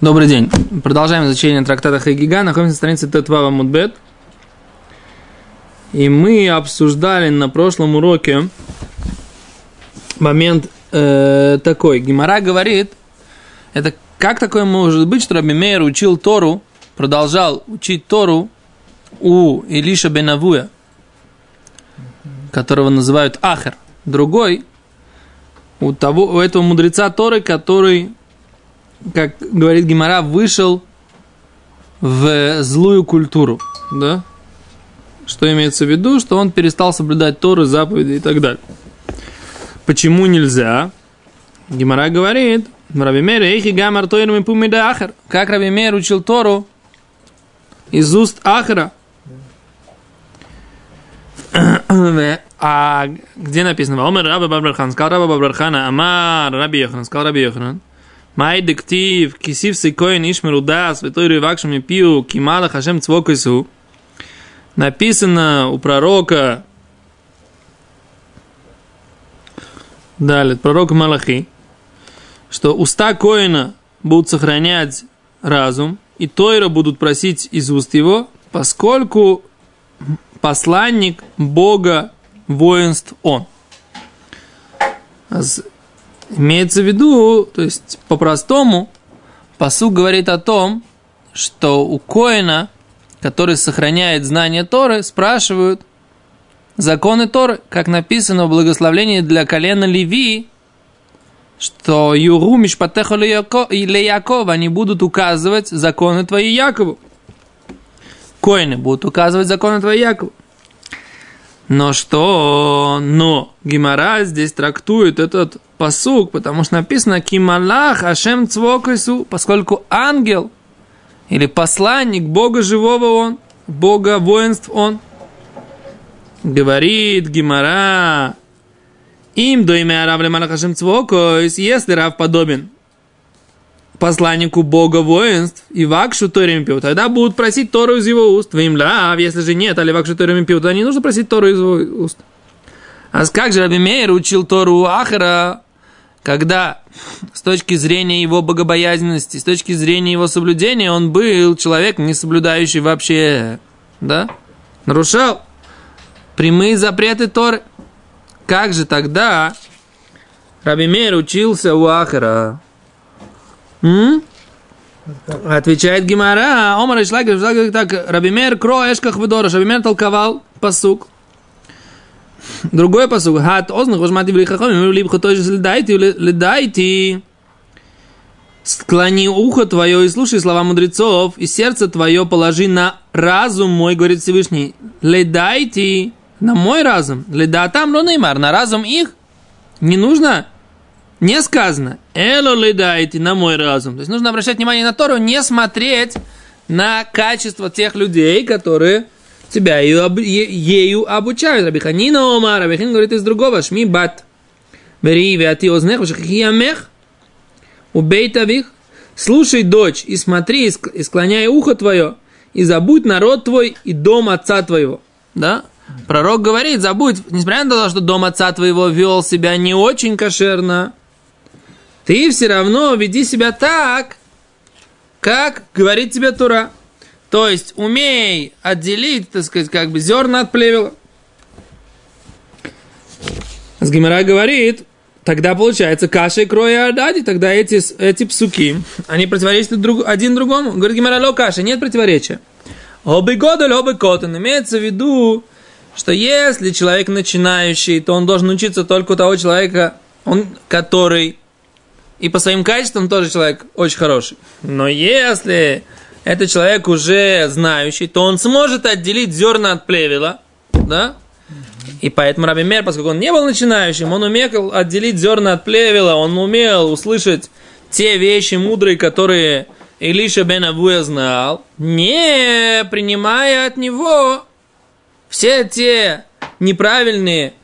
Добрый день. Продолжаем изучение трактата Хагига. Находимся на странице Тетвава Мудбет. И мы обсуждали на прошлом уроке момент э, такой. Гимара говорит, это как такое может быть, что Раби Мейер учил Тору, продолжал учить Тору у Илиша Бенавуя, которого называют Ахер. Другой, у, того, у этого мудреца Торы, который как говорит Гимара, вышел в злую культуру, да? Что имеется в виду? Что он перестал соблюдать Торы, заповеди и так далее. Почему нельзя? Гимара говорит, Раби Мейр, эхи гамар тойрами пумида ахар. Как Раби Мейр учил Тору из уст Ахара. А где написано? Омер Раба Бабрхан, сказал Раба Бабрхана, Амар Раби Йохан, сказал Раби Йохан. Май дектив, кисив сикоин ишмеру дас, витойру вакшами пиу, кимала хашем цвокайсу. Написано у пророка, далее, пророка Малахи, что уста Коина будут сохранять разум, и Тойра будут просить из уст его, поскольку посланник Бога воинств он. Имеется в виду, то есть по-простому, посуд говорит о том, что у Коина, который сохраняет знание Торы, спрашивают законы Торы, как написано в благословении для колена Леви, что Юру Мишпатеху или Яков, они будут указывать законы твои Якову. Коины будут указывать законы твои Якову. Но что? Но Гимара здесь трактует этот посук, потому что написано Кималах Ашем Цвокайсу, поскольку ангел или посланник Бога живого он, Бога воинств он. Говорит Гимара, им до имя Рав Лемалах Ашем Цвокайс, если Рав подобен посланнику Бога воинств, и вакшу Торим пил, тогда будут просить Тору из его уст. Вы им лав, если же нет, али вакшу Торим пил, тогда не нужно просить Тору из его уст. А как же Раби Мейер учил Тору у Ахара, когда с точки зрения его богобоязненности, с точки зрения его соблюдения, он был человек, не соблюдающий вообще, да, нарушал прямые запреты Торы. Как же тогда Раби Мейер учился у Ахара? М? Отвечает Гимара, Омар Ишлагер, так, Рабимер Кро Эшках Ведораш, Рабимер толковал посук. Другой посук, Хат Ознах Вашмати Влихахом, либо той же ледайте, ледайте. Склони ухо твое и слушай слова мудрецов, и сердце твое положи на разум мой, говорит Всевышний. Ледайте на мой разум. Леда там, но Неймар, на разум их. Не нужно не сказано «Эло ледайте на мой разум». То есть нужно обращать внимание на Тору, не смотреть на качество тех людей, которые тебя ею, об, е, ею обучают. Рабиханина Омар, Рабихин говорит из другого, Шми бат, бери веати ознех, вшахихиямех, убей тавих, слушай, дочь, и смотри, и склоняй ухо твое, и забудь народ твой и дом отца твоего. Да? Пророк говорит, забудь, несмотря на то, что дом отца твоего вел себя не очень кошерно, ты все равно веди себя так, как говорит тебе Тура. То есть умей отделить, так сказать, как бы зерна от плевела. С Гимера говорит, тогда получается каша и кроя адади, тогда эти, эти псуки, они противоречат друг, один другому. Говорит Гимера, ло каша, нет противоречия. Обы года, обы котен. Имеется в виду, что если человек начинающий, то он должен учиться только у того человека, он, который и по своим качествам тоже человек очень хороший. Но если это человек уже знающий, то он сможет отделить зерна от плевела, да? И поэтому Раби Мер, поскольку он не был начинающим, он умел отделить зерна от плевела, он умел услышать те вещи мудрые, которые Илиша бен Авуя знал, не принимая от него все те неправильные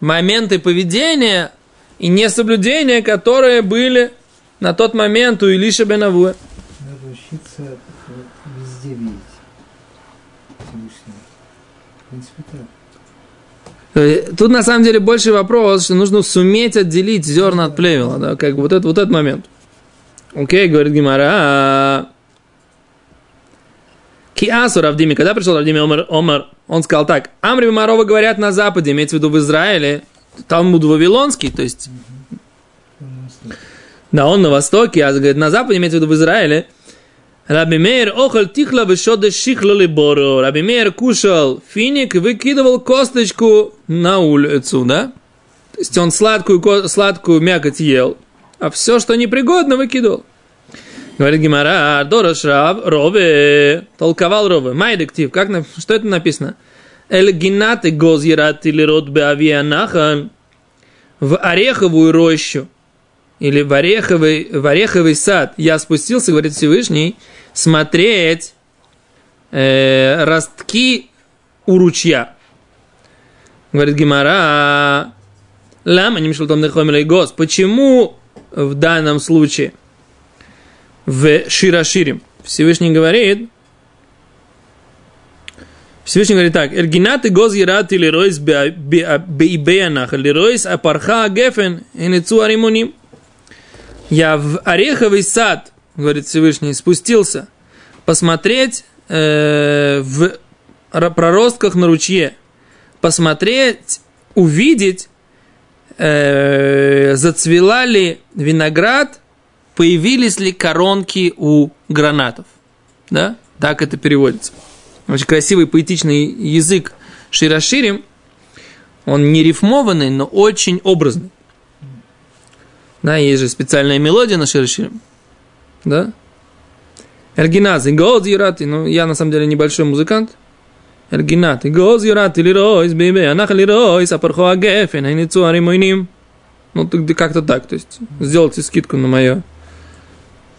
моменты поведения, и несоблюдения, которые были на тот момент у Илиша бен Авуа. Надо учиться принципе, так. Тут на самом деле больше вопрос, что нужно суметь отделить зерна от плевела, да, как бы вот, это, вот этот момент. Окей, говорит Гимара. Киасу Равдими, когда пришел Равдими Омар, Омар, он сказал так, Амри Марова говорят на Западе, имеется в виду в Израиле, Талмуд Вавилонский, то есть, да, он на Востоке, а говорит, на Западе, имеется в виду в Израиле, Раби Мейер охал тихла вышода шихлали бору. Раби Мейер кушал финик выкидывал косточку на улицу, да? То есть он сладкую, сладкую мякоть ел, а все, что непригодно, выкидывал. Говорит Гимара, Дорош Рав, Рове, толковал Рове. Майдектив, как, что это написано? Эль гинаты гоз или рот беавианахан в ореховую рощу или в ореховый, в ореховый сад я спустился, говорит Всевышний, смотреть э, ростки у ручья. Говорит Гимара, лама не мешал там гос. Почему в данном случае в Широширим Всевышний говорит, Всевышний говорит так, Эргинаты гоз ерат или ройс бейбеянах, или ройс апарха гефен, и нецу аримуним. Я в ореховый сад, говорит Всевышний, спустился посмотреть э, в проростках на ручье, посмотреть, увидеть, э, зацвела ли виноград, появились ли коронки у гранатов. Да? Так это переводится. Очень красивый поэтичный язык Широширим. Он не рифмованный, но очень образный. Да, есть же специальная мелодия на Широширим. Да? Эргиназ и Гоз Юрати. Ну, я на самом деле небольшой музыкант. Эргинат и Гоз Юрати лиройс, бейбе, анах лиройс, апархо агефен, айницу аримойним. Ну, как-то так. То есть, сделайте скидку на мое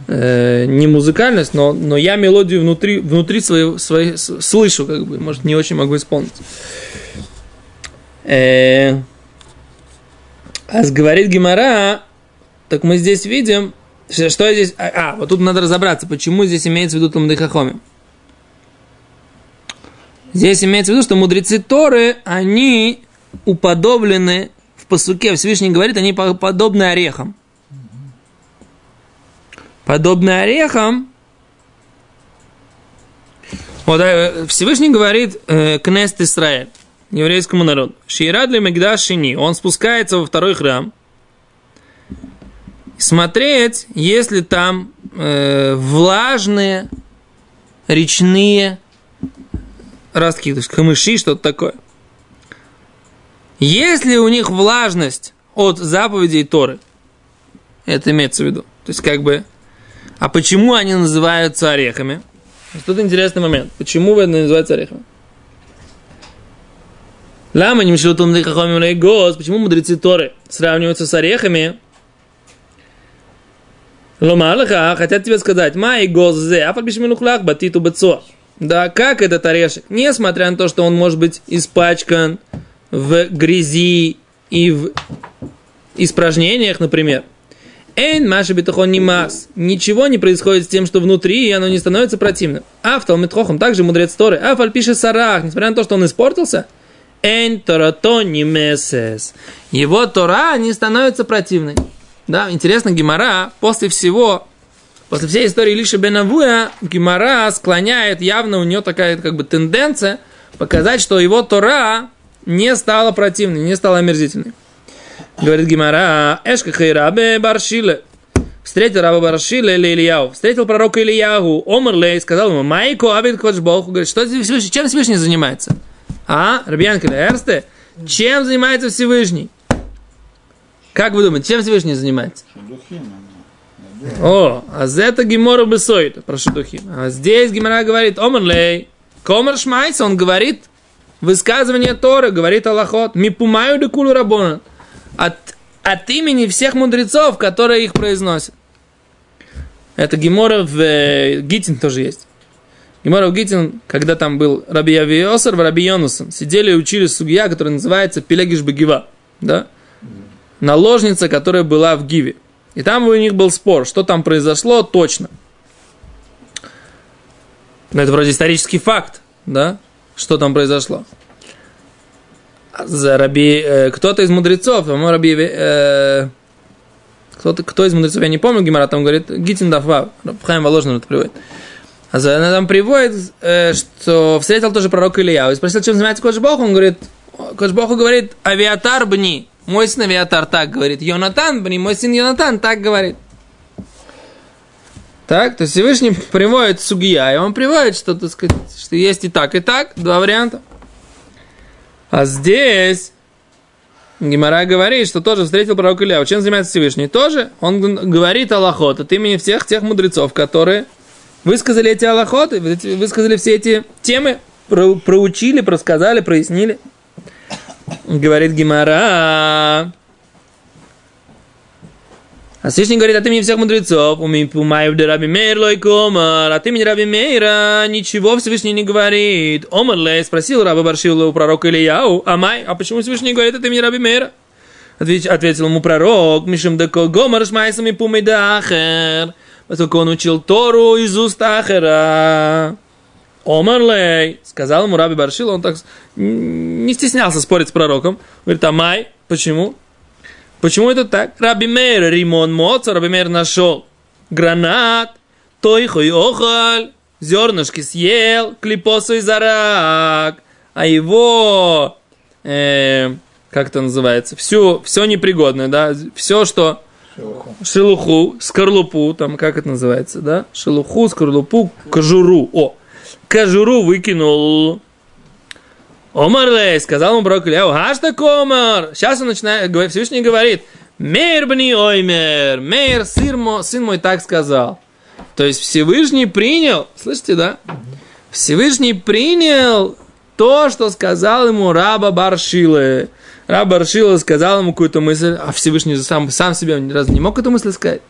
э, не музыкальность, но, но я мелодию внутри, внутри своей, своей слышу, как бы, может, не очень могу исполнить. Э, а говорит Гимара, так мы здесь видим, что здесь... А, а, вот тут надо разобраться, почему здесь имеется в виду Талмудыхахоми. Здесь имеется в виду, что мудрецы Торы, они уподоблены в посуке, Всевышний говорит, они подобны орехам. Подобны орехам. Вот э, Всевышний говорит э, Кнест Исраэль, еврейскому народу. Ширад ли Мегдашини, он спускается во второй храм, смотреть, если там э, влажные речные ростки, то есть камыши, что-то такое. Если у них влажность от заповедей Торы, это имеется в виду. То есть, как бы, а почему они называются орехами? Тут интересный момент. Почему это называется орехами? Лама не мешал. Почему мудрецы Торы сравниваются с орехами? Ломалаха хотят тебе сказать, май гоззе, а фальбишминухлах батиту бацо. Да, как этот орешек? Несмотря на то, что он может быть испачкан в грязи и в испражнениях, например. Эйн маша битахон не мас. Ничего не происходит с тем, что внутри, и оно не становится противным. А в также мудрец Торы. А фальпише сарах, несмотря на то, что он испортился, эйн торато не месес. Его Тора не становится противной. Да, интересно, Гимара после всего, после всей истории Лиша Бенавуя, Гимара склоняет, явно у нее такая как бы тенденция показать, что его Тора не стала противной, не стала омерзительной. Говорит Гимара, Эшка Хайрабе Баршиле. Встретил раба Баршиле или Ильяу. Встретил пророка Ильяу. Омрлей сказал ему, Майку Абид Бог. Говорит, что Всевышний, чем Всевышний занимается? А, Рабьянка Эрсте, чем занимается Всевышний? Как вы думаете, чем Всевышний занимается? О, а за это Гимора Бесоид, про Шедухим. А здесь Гимора говорит, Омрлей, Комар Шмайс, он говорит, высказывание Торы, говорит Аллахот, Мипумаю декулу Рабона, от, от имени всех мудрецов, которые их произносят. Это Гимора в э, Гитин тоже есть. Гимора в Гитин, когда там был Раби Явиосар в Раби Йонусан, сидели и учили судья, который называется Пелегиш Багива. Да? Наложница, которая была в Гиве. И там у них был спор, что там произошло точно. Но это вроде исторический факт, да? Что там произошло? За раби, э, кто-то из мудрецов, по-моему, раби, э, кто, кто из мудрецов, я не помню, Гимара там говорит, Гитин Дафва, Хайм Воложный это приводит. А она там приводит, э, что встретил тоже пророк Илья. И спросил, чем занимается Кодж Бог, он говорит, Бог говорит, авиатар бни, мой сын авиатар так говорит, Йонатан бни, мой сын Йонатан так говорит. Так, то есть Всевышний приводит сугия, и он приводит, что, так сказать, что есть и так, и так, два варианта. А здесь Гимара говорит, что тоже встретил пророк Илья. Чем занимается Всевышний? Тоже он говорит Аллахот от имени всех тех мудрецов, которые высказали эти Аллахоты, высказали все эти темы, про, проучили, просказали, прояснили. Говорит Гимара. А Всевышний говорит от имени всех мудрецов, умаев де раби мейр лой комар, от имени раби мейра ничего Всевышний не говорит. Омар лей спросил раба Баршила у пророка Ильяу, амай, а почему Всевышний говорит от имени раби мейра? Ответил ему пророк, Мишем деко гомар шмайсами пумей дахер, поскольку он учил Тору из уст Ахера. Омар лей, сказал ему раби Баршила, он так не стеснялся спорить с пророком. Говорит, амай, почему? Почему это так? Раби Мейр римон моца, Раби Мейр нашел гранат, тойхой охаль, зернышки съел, клипосу и зарак, а его, э, как это называется, все, все непригодное, да, все, что шелуху. шелуху, скорлупу, там, как это называется, да, шелуху, скорлупу, кожуру, о, кожуру выкинул, Омарлей, сказал ему пророк Ильяу, Хашта Комар. Сейчас он начинает, Всевышний говорит, Мейр бни оймер, Мейр, сын сын мой так сказал. То есть Всевышний принял, слышите, да? Всевышний принял то, что сказал ему раба Баршилы. Раб Баршила сказал ему какую-то мысль, а Всевышний сам, сам себе разве не мог эту мысль сказать?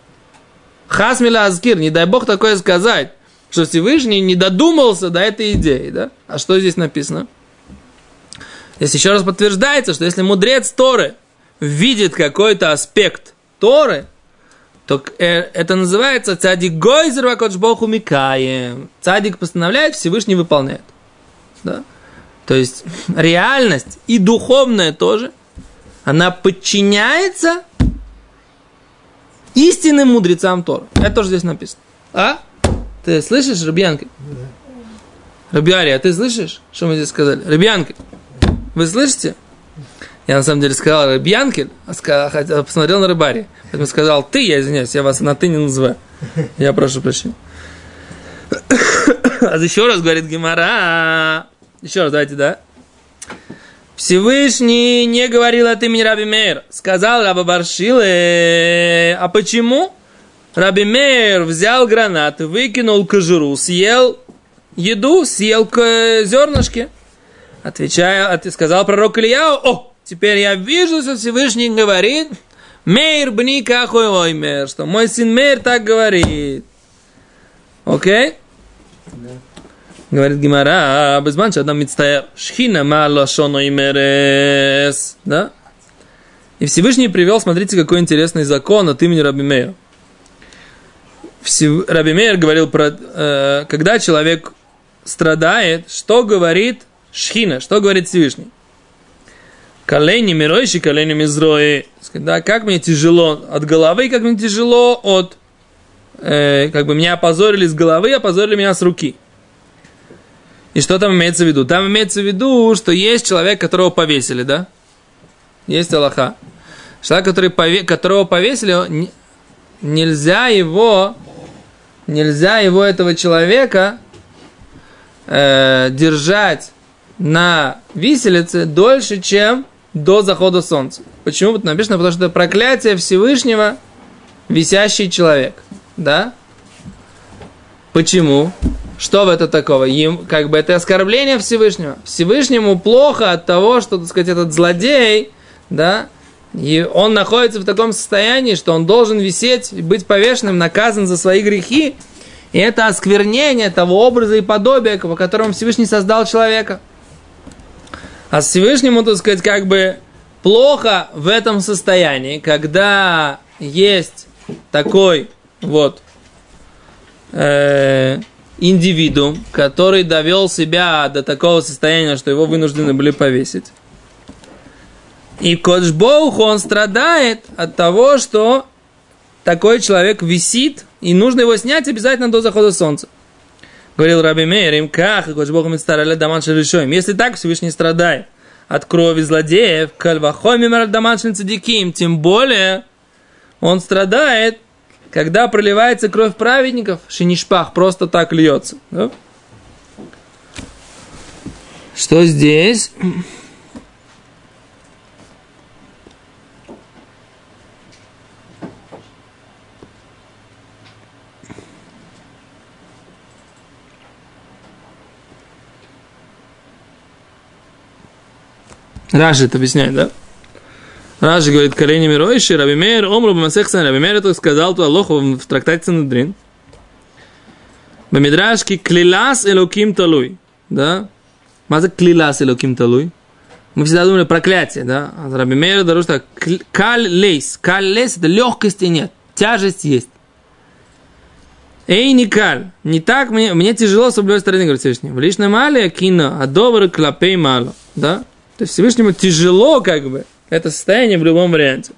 Хасмила Азкир, не дай Бог такое сказать, что Всевышний не додумался до этой идеи, да? А что здесь написано? Здесь еще раз подтверждается, что если мудрец Торы видит какой-то аспект Торы, то э, это называется цадик гойзер вакодж боху микаем. Цадик постановляет, Всевышний выполняет. Да? То есть реальность и духовная тоже, она подчиняется истинным мудрецам Тора. Это тоже здесь написано. А? Ты слышишь, Рабьянка? Да. Рабиария, ты слышишь, что мы здесь сказали? Рабьянка. Вы слышите? Я на самом деле сказал Рыбьянкель, а посмотрел на Рыбари. Поэтому сказал ты, я извиняюсь, я вас на ты не называю. Я прошу прощения. А еще раз говорит Гимара. Еще раз, давайте, да? Всевышний не говорил от имени Раби Мейр. Сказал Раба Баршиле. А почему? Раби Мейр взял гранат, выкинул кожуру, съел еду, съел зернышки. Отвечая, от, сказал пророк Ильяу, о, теперь я вижу, что Всевышний говорит, Мейр бни кахой оймер, что мой сын Мейр так говорит. Окей? Да. Говорит Гимара, безман адам мицтаер, шхина мало шоно имерес. Да? И Всевышний привел, смотрите, какой интересный закон от имени Раби Мейра. Раби Мейер говорил про, э, когда человек страдает, что говорит Шхина, что говорит Всевышний? Колени миройши, колени мизрои. Да, как мне тяжело от головы, как мне тяжело от... Э, как бы меня опозорили с головы, опозорили меня с руки. И что там имеется в виду? Там имеется в виду, что есть человек, которого повесили, да? Есть Аллаха. Человек, который пове... которого повесили, нельзя его, нельзя его, этого человека, э, держать на виселице дольше, чем до захода солнца. Почему? Вот написано, потому что это проклятие Всевышнего, висящий человек. Да? Почему? Что в это такого? Им, как бы это оскорбление Всевышнего. Всевышнему плохо от того, что, так сказать, этот злодей, да, и он находится в таком состоянии, что он должен висеть быть повешенным, наказан за свои грехи. И это осквернение того образа и подобия, по которому Всевышний создал человека. А Всевышнему, так сказать, как бы плохо в этом состоянии, когда есть такой вот э, индивидуум, который довел себя до такого состояния, что его вынуждены были повесить. И Коджбоух, он страдает от того, что такой человек висит, и нужно его снять обязательно до захода солнца. Говорил Раби Мейер, им как, и Богом старали даман решаем. Если так, Всевышний страдает от крови злодеев, кальвахоми даман цадиким, тем более он страдает, когда проливается кровь праведников, шинишпах просто так льется. Да? Что здесь? Раши это объясняет, да? Раши говорит, колени Миройши, Раби Мейер, Омру Бамасехсан, Раби Мейер это сказал ту Аллаху в трактате Санадрин. Бамидрашки клилас элоким талуй. Да? Маза клилас элоким талуй. Мы всегда думали проклятие, да? А Раби Мейер даруш так, каль лейс. Каль лейс это легкости нет, тяжесть есть. Эй, не каль, не так, мне, мне тяжело с любой стороны, говорит Всевышний. В личном мале кино, а добрый клапей мало, да? То есть Всевышнему тяжело, как бы, это состояние в любом варианте.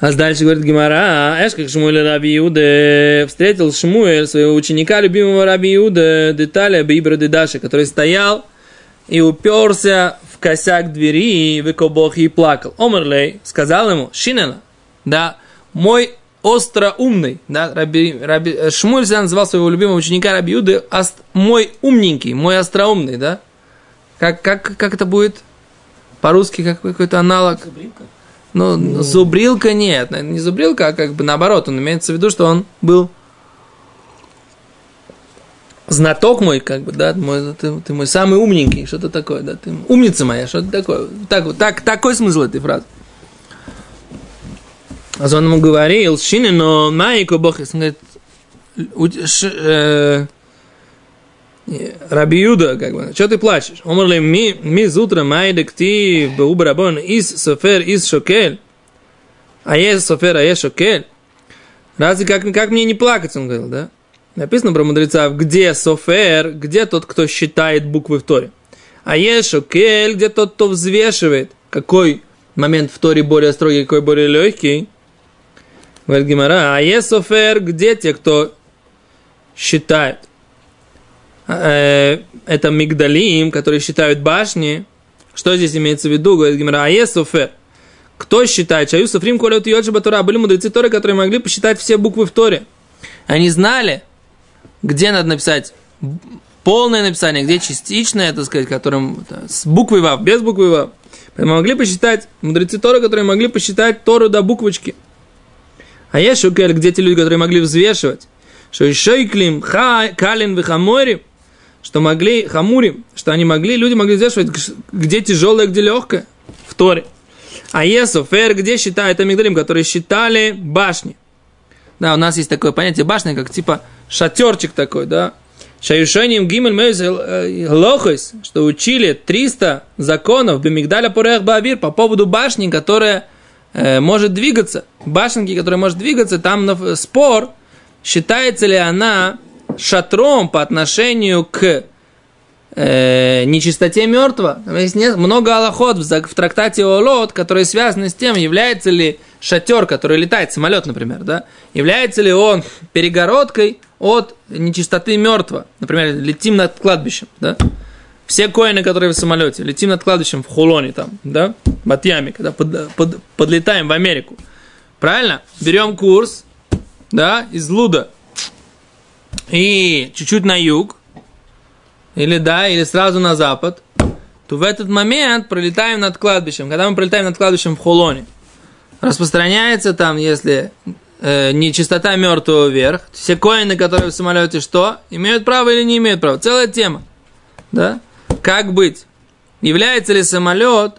А дальше говорит Гимара, эш как Шмуэль Раби Иуда встретил Шмуэль, своего ученика, любимого Раби Иуда, детали Бибра Дедаши, который стоял и уперся в косяк двери, выкобох и плакал. Омерлей сказал ему, Шинена, да, мой остроумный, да, Раби, Раби, Шмуэль называл своего любимого ученика Раби Иуды, мой умненький, мой остроумный, да, как, как, как это будет? По-русски как какой-то аналог? Зубрилка? Ну, ну, зубрилка нет. Не зубрилка, а как бы наоборот. Он имеется в виду, что он был знаток мой, как бы, да, мой, ты, ты мой самый умненький, что-то такое, да, ты умница моя, что-то такое. Так, так, такой смысл этой фразы. А он ему говорил, шины, но майко бог, он говорит, ш, э, Раби Юда, как бы, что ты плачешь? Омрли ми, ми зутра майдек ти беубарабон из софер из шокель. А есть софер, а есть шокель. Разве как, как мне не плакать, он говорил, да? Написано про мудреца, где софер, где тот, кто считает буквы в Торе. А есть шокель, где тот, кто взвешивает. Какой момент в Торе более строгий, какой более легкий? Говорит Гимара, а есть софер, где те, кто считает. Э, это мигдалим, которые считают башни. Что здесь имеется в виду? Говорит Гимара, Аесофер. Кто считает? Шаю Софрим Колет Йоджиба Тора. Были мудрецы Торы, которые могли посчитать все буквы в Торе. Они знали, где надо написать полное написание, где частичное, так сказать, которым с буквой Вав, без буквы Вав. Поэтому могли посчитать, мудрецы Торы, которые могли посчитать Тору до буквочки. А есть шукель, где те люди, которые могли взвешивать. Что еще и клим, калин, вихамори, что могли, хамури, что они могли, люди могли взвешивать, где тяжелое, где легкое, в Торе. А Есофер, где считают Амигдалим, которые считали башни. Да, у нас есть такое понятие башни, как типа шатерчик такой, да. Шаюшеним гимель э, лохойс, что учили 300 законов Бемигдаля Порех Бавир по поводу башни, которая э, может двигаться. Башенки, которая может двигаться, там спор, считается ли она шатром по отношению к э, нечистоте мертвого. Там есть много аллоход в, в трактате Олот, которые связаны с тем, является ли шатер, который летает, самолет, например, да, является ли он перегородкой от нечистоты мертвого. Например, летим над кладбищем, да. Все коины, которые в самолете, летим над кладбищем в Хулоне там, да, в Батьяме, когда под, под, подлетаем в Америку. Правильно? Берем курс, да, из Луда и чуть-чуть на юг, или да, или сразу на запад, то в этот момент пролетаем над кладбищем. Когда мы пролетаем над кладбищем в Хулоне, распространяется там, если э, не чистота мертвого вверх, все коины, которые в самолете, что? Имеют право или не имеют права? Целая тема. Да? Как быть? Является ли самолет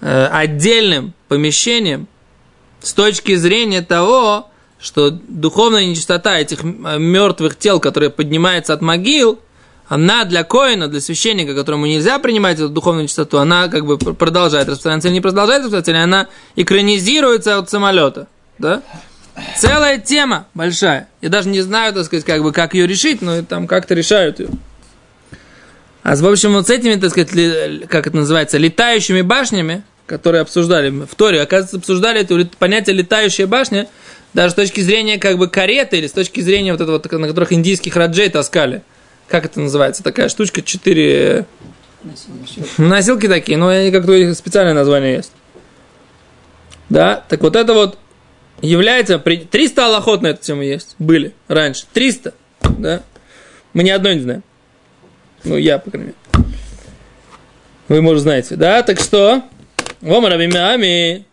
э, отдельным помещением с точки зрения того, что духовная нечистота этих э, мертвых тел, которые поднимаются от могил, она для коина, для священника, которому нельзя принимать эту духовную нечистоту, она как бы продолжает распространяться или не продолжает распространяться, или она экранизируется от самолета. Да? Целая тема большая. Я даже не знаю, так сказать, как бы, как ее решить, но там как-то решают ее. А в общем, вот с этими, так сказать, как это называется, летающими башнями, которые обсуждали в Торе, оказывается, обсуждали это понятие «летающая башня», даже с точки зрения как бы кареты или с точки зрения вот этого, на которых индийских раджей таскали. Как это называется? Такая штучка, четыре... Носилки такие, но как-то специальное название есть. Да, так вот это вот является... 300 аллоход на эту тему есть, были раньше. 300, да. Мы ни одной не знаем. Ну, я, по крайней мере. Вы, может, знаете. Да, так что... Вома Рабимами.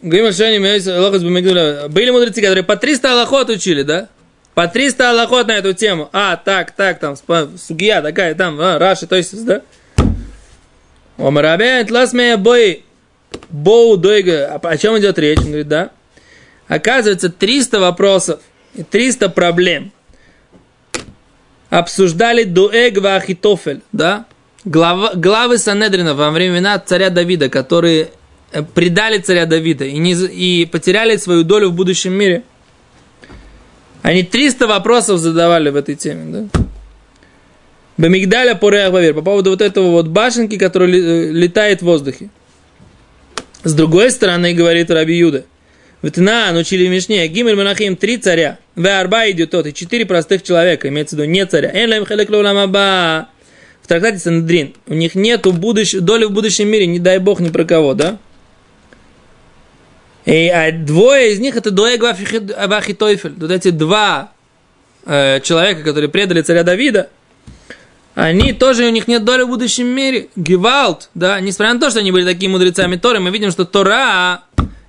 Были мудрецы, которые по 300 аллоход учили, да? По 300 аллоход на эту тему. А, так, так, там, сугия такая, там, а, Раши, то есть, да? Омарабен, тласмея бой, боу дойга. О чем идет речь? Он говорит, да? Оказывается, 300 вопросов и 300 проблем обсуждали дуэг вахитофель, да? Глава, главы Санедрина во времена царя Давида, которые предали царя Давида и, не, и потеряли свою долю в будущем мире. Они 300 вопросов задавали в этой теме, да? Бамигдаля Порех Бавир, по поводу вот этого вот башенки, которая э, летает в воздухе. С другой стороны, говорит Раби Юда, Втна, учили в Мишне, Гимель Монахим, три царя, В Арба идет тот, и четыре простых человека, имеется в виду не царя. Энлем в трактате Сандрин, у них нету будущ... доли в будущем мире, не дай бог ни про кого, да? И а двое из них это Дуэг Абахитойфель. Вот эти два э, человека, которые предали царя Давида, они тоже, у них нет доли в будущем мире. Гевалт, да, несмотря на то, что они были такими мудрецами Торы, мы видим, что Тора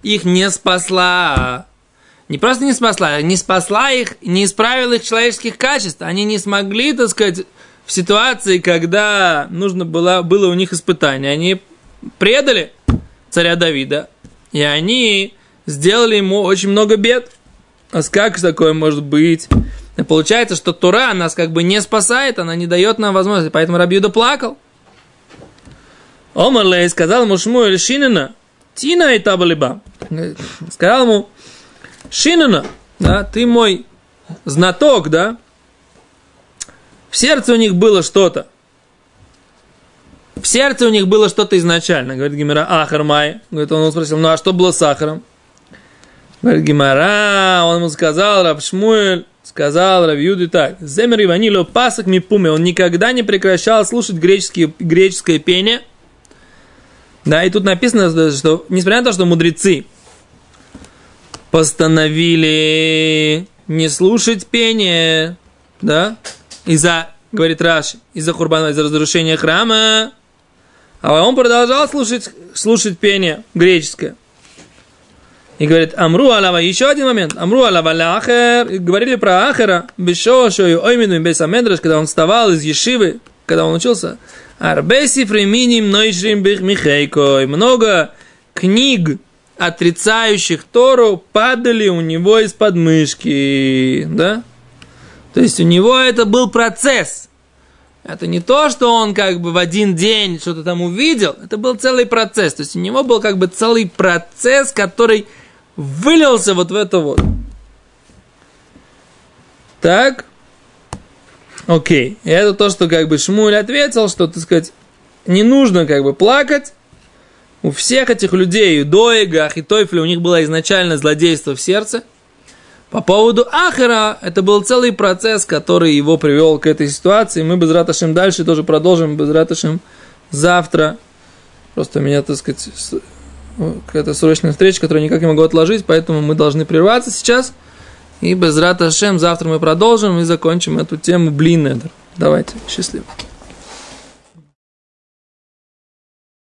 их не спасла. Не просто не спасла, не спасла их, не исправила их человеческих качеств. Они не смогли, так сказать, в ситуации, когда нужно было, было у них испытание. Они предали царя Давида, и они сделали ему очень много бед. А как такое может быть? И получается, что Тура нас как бы не спасает, она не дает нам возможности. Поэтому Рабиуда плакал. Омарлей сказал ему Шмуэль Шинина, Тина и Табалиба. Сказал ему, Шинина, да, ты мой знаток, да, в сердце у них было что-то. В сердце у них было что-то изначально, говорит Гимера, Ахармай. Говорит, он спросил, ну а что было с сахаром? Говорит Гимара, он ему сказал, Раб Шмуэль, сказал Раб Юди так, Земер Иванило пасок мипуме, он никогда не прекращал слушать греческие, греческое пение. Да, и тут написано, что несмотря на то, что мудрецы постановили не слушать пение, да, из-за, говорит Раш, из-за хурбана, из-за разрушения храма, а он продолжал слушать, слушать пение греческое. И говорит, Амру алава, еще один момент, Амру алава ляхер, говорили про Ахера, Бешошо и Оймину Бесамедраш, когда он вставал из Ешивы, когда он учился, Арбеси фреминим нойшрим михейко, много книг, отрицающих Тору, падали у него из подмышки, да? То есть у него это был процесс. Это не то, что он как бы в один день что-то там увидел, это был целый процесс. То есть у него был как бы целый процесс, который вылился вот в это вот. Так. Окей. И это то, что как бы Шмуль ответил, что, так сказать, не нужно как бы плакать. У всех этих людей, у Доига, Ахитойфля, у них было изначально злодейство в сердце. По поводу Ахера, это был целый процесс, который его привел к этой ситуации. Мы без Раташем дальше тоже продолжим без Раташем завтра. Просто у меня, так сказать, какая-то срочная встреча, которую никак не могу отложить, поэтому мы должны прерваться сейчас. И без Раташем завтра мы продолжим и закончим эту тему Блин Давайте, счастливо.